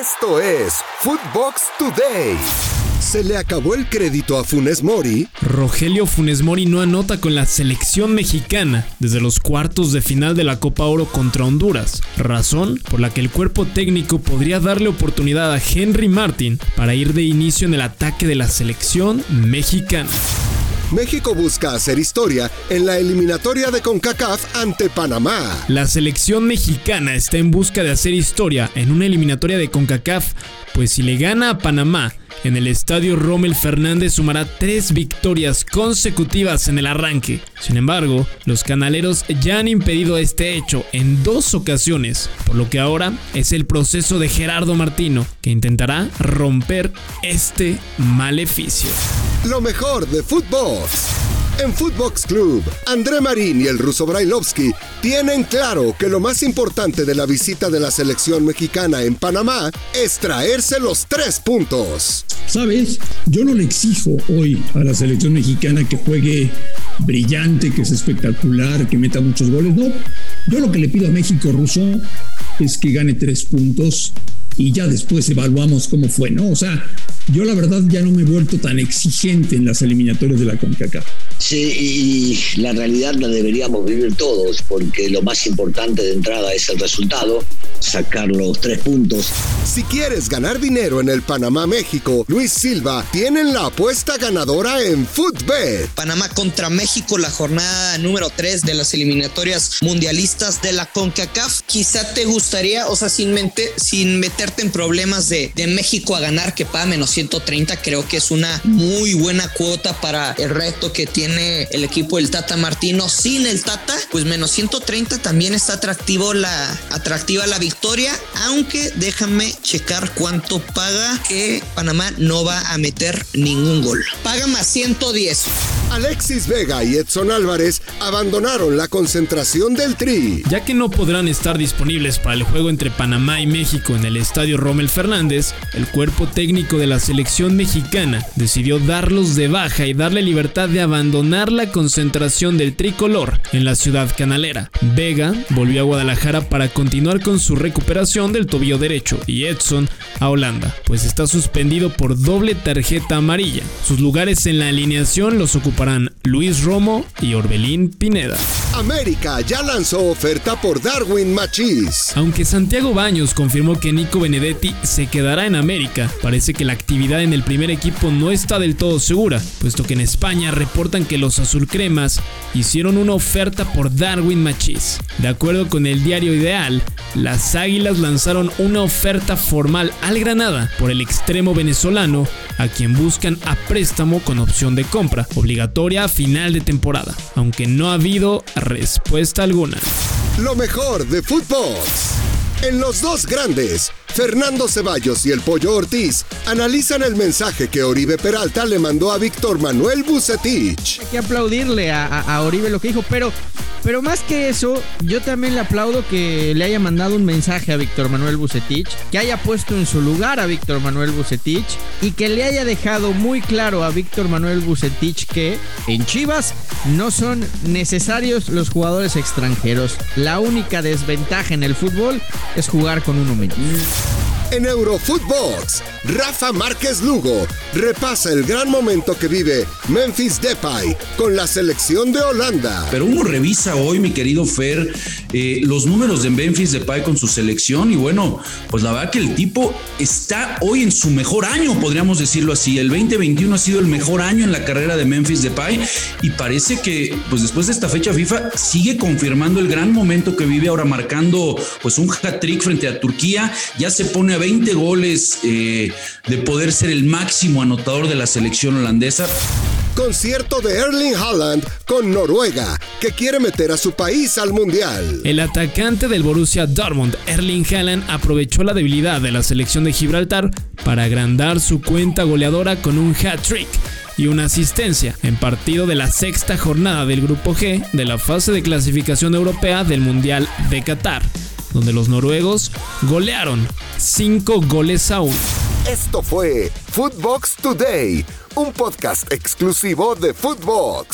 Esto es Footbox Today. Se le acabó el crédito a Funes Mori. Rogelio Funes Mori no anota con la selección mexicana desde los cuartos de final de la Copa Oro contra Honduras, razón por la que el cuerpo técnico podría darle oportunidad a Henry Martin para ir de inicio en el ataque de la selección mexicana. México busca hacer historia en la eliminatoria de CONCACAF ante Panamá. La selección mexicana está en busca de hacer historia en una eliminatoria de CONCACAF, pues si le gana a Panamá, en el estadio Rommel Fernández sumará tres victorias consecutivas en el arranque. Sin embargo, los canaleros ya han impedido este hecho en dos ocasiones, por lo que ahora es el proceso de Gerardo Martino que intentará romper este maleficio. Lo mejor de fútbol. En Footbox Club, André Marín y el ruso Brailovsky tienen claro que lo más importante de la visita de la selección mexicana en Panamá es traerse los tres puntos. Sabes, yo no le exijo hoy a la selección mexicana que juegue brillante, que es espectacular, que meta muchos goles. No, yo lo que le pido a México ruso es que gane tres puntos y ya después evaluamos cómo fue, ¿no? O sea, yo la verdad ya no me he vuelto tan exigente en las eliminatorias de la CONCACAF. Sí, y la realidad la deberíamos vivir todos, porque lo más importante de entrada es el resultado, sacar los tres puntos. Si quieres ganar dinero en el Panamá-México, Luis Silva tienen la apuesta ganadora en Footbet. Panamá contra México, la jornada número 3 de las eliminatorias mundialistas de la CONCACAF. Quizá te gustaría, o sea, sin, mente, sin meterte en problemas de, de México a ganar, que paga menos 130, creo que es una muy buena cuota para el reto que tiene el equipo del Tata Martino. Sin el Tata, pues menos 130 también está atractivo la, atractiva la victoria, aunque déjame checar cuánto paga que Panamá no va a meter ningún gol. Paga más 110. Alexis Vega y Edson Álvarez abandonaron la concentración del Tri. Ya que no podrán estar disponibles para el juego entre Panamá y México en el estadio Rommel Fernández, el cuerpo técnico de la selección mexicana decidió darlos de baja y darle libertad de abandonar la concentración del tricolor en la ciudad canalera. Vega volvió a Guadalajara para continuar con su recuperación del tobillo derecho y Edson a Holanda, pues está suspendido por doble tarjeta amarilla. Sus lugares en la alineación los ocuparán Luis Romo y Orbelín Pineda. América ya lanzó oferta por Darwin Machis. Aunque Santiago Baños confirmó que Nico Benedetti se quedará en América, parece que la actividad en el primer equipo no está del todo segura, puesto que en España reportan que los azulcremas hicieron una oferta por Darwin Machis. De acuerdo con el diario Ideal, las Águilas lanzaron una oferta formal al Granada por el extremo venezolano, a quien buscan a préstamo con opción de compra, obligatoria a final de temporada, aunque no ha habido respuesta alguna. Lo mejor de fútbol. En los dos grandes, Fernando Ceballos y el Pollo Ortiz analizan el mensaje que Oribe Peralta le mandó a Víctor Manuel Bucetich. Hay que aplaudirle a, a, a Oribe lo que dijo, pero pero más que eso, yo también le aplaudo que le haya mandado un mensaje a Víctor Manuel Bucetich, que haya puesto en su lugar a Víctor Manuel Bucetich y que le haya dejado muy claro a Víctor Manuel Bucetich que en Chivas no son necesarios los jugadores extranjeros. La única desventaja en el fútbol es jugar con uno menos. En Eurofootbox, Rafa Márquez Lugo repasa el gran momento que vive Memphis Depay con la selección de Holanda. Pero uno revisa hoy, mi querido Fer, eh, los números de Memphis Depay con su selección y bueno, pues la verdad que el tipo está hoy en su mejor año, podríamos decirlo así. El 2021 ha sido el mejor año en la carrera de Memphis Depay y parece que pues después de esta fecha FIFA sigue confirmando el gran momento que vive ahora marcando pues un hat-trick frente a Turquía, ya se pone a 20 goles eh, de poder ser el máximo anotador de la selección holandesa. Concierto de Erling Haaland con Noruega, que quiere meter a su país al Mundial. El atacante del Borussia Dortmund, Erling Haaland, aprovechó la debilidad de la selección de Gibraltar para agrandar su cuenta goleadora con un hat-trick y una asistencia en partido de la sexta jornada del Grupo G de la fase de clasificación europea del Mundial de Qatar, donde los noruegos golearon 5 goles a 1. Esto fue Footbox Today, un podcast exclusivo de Footbox.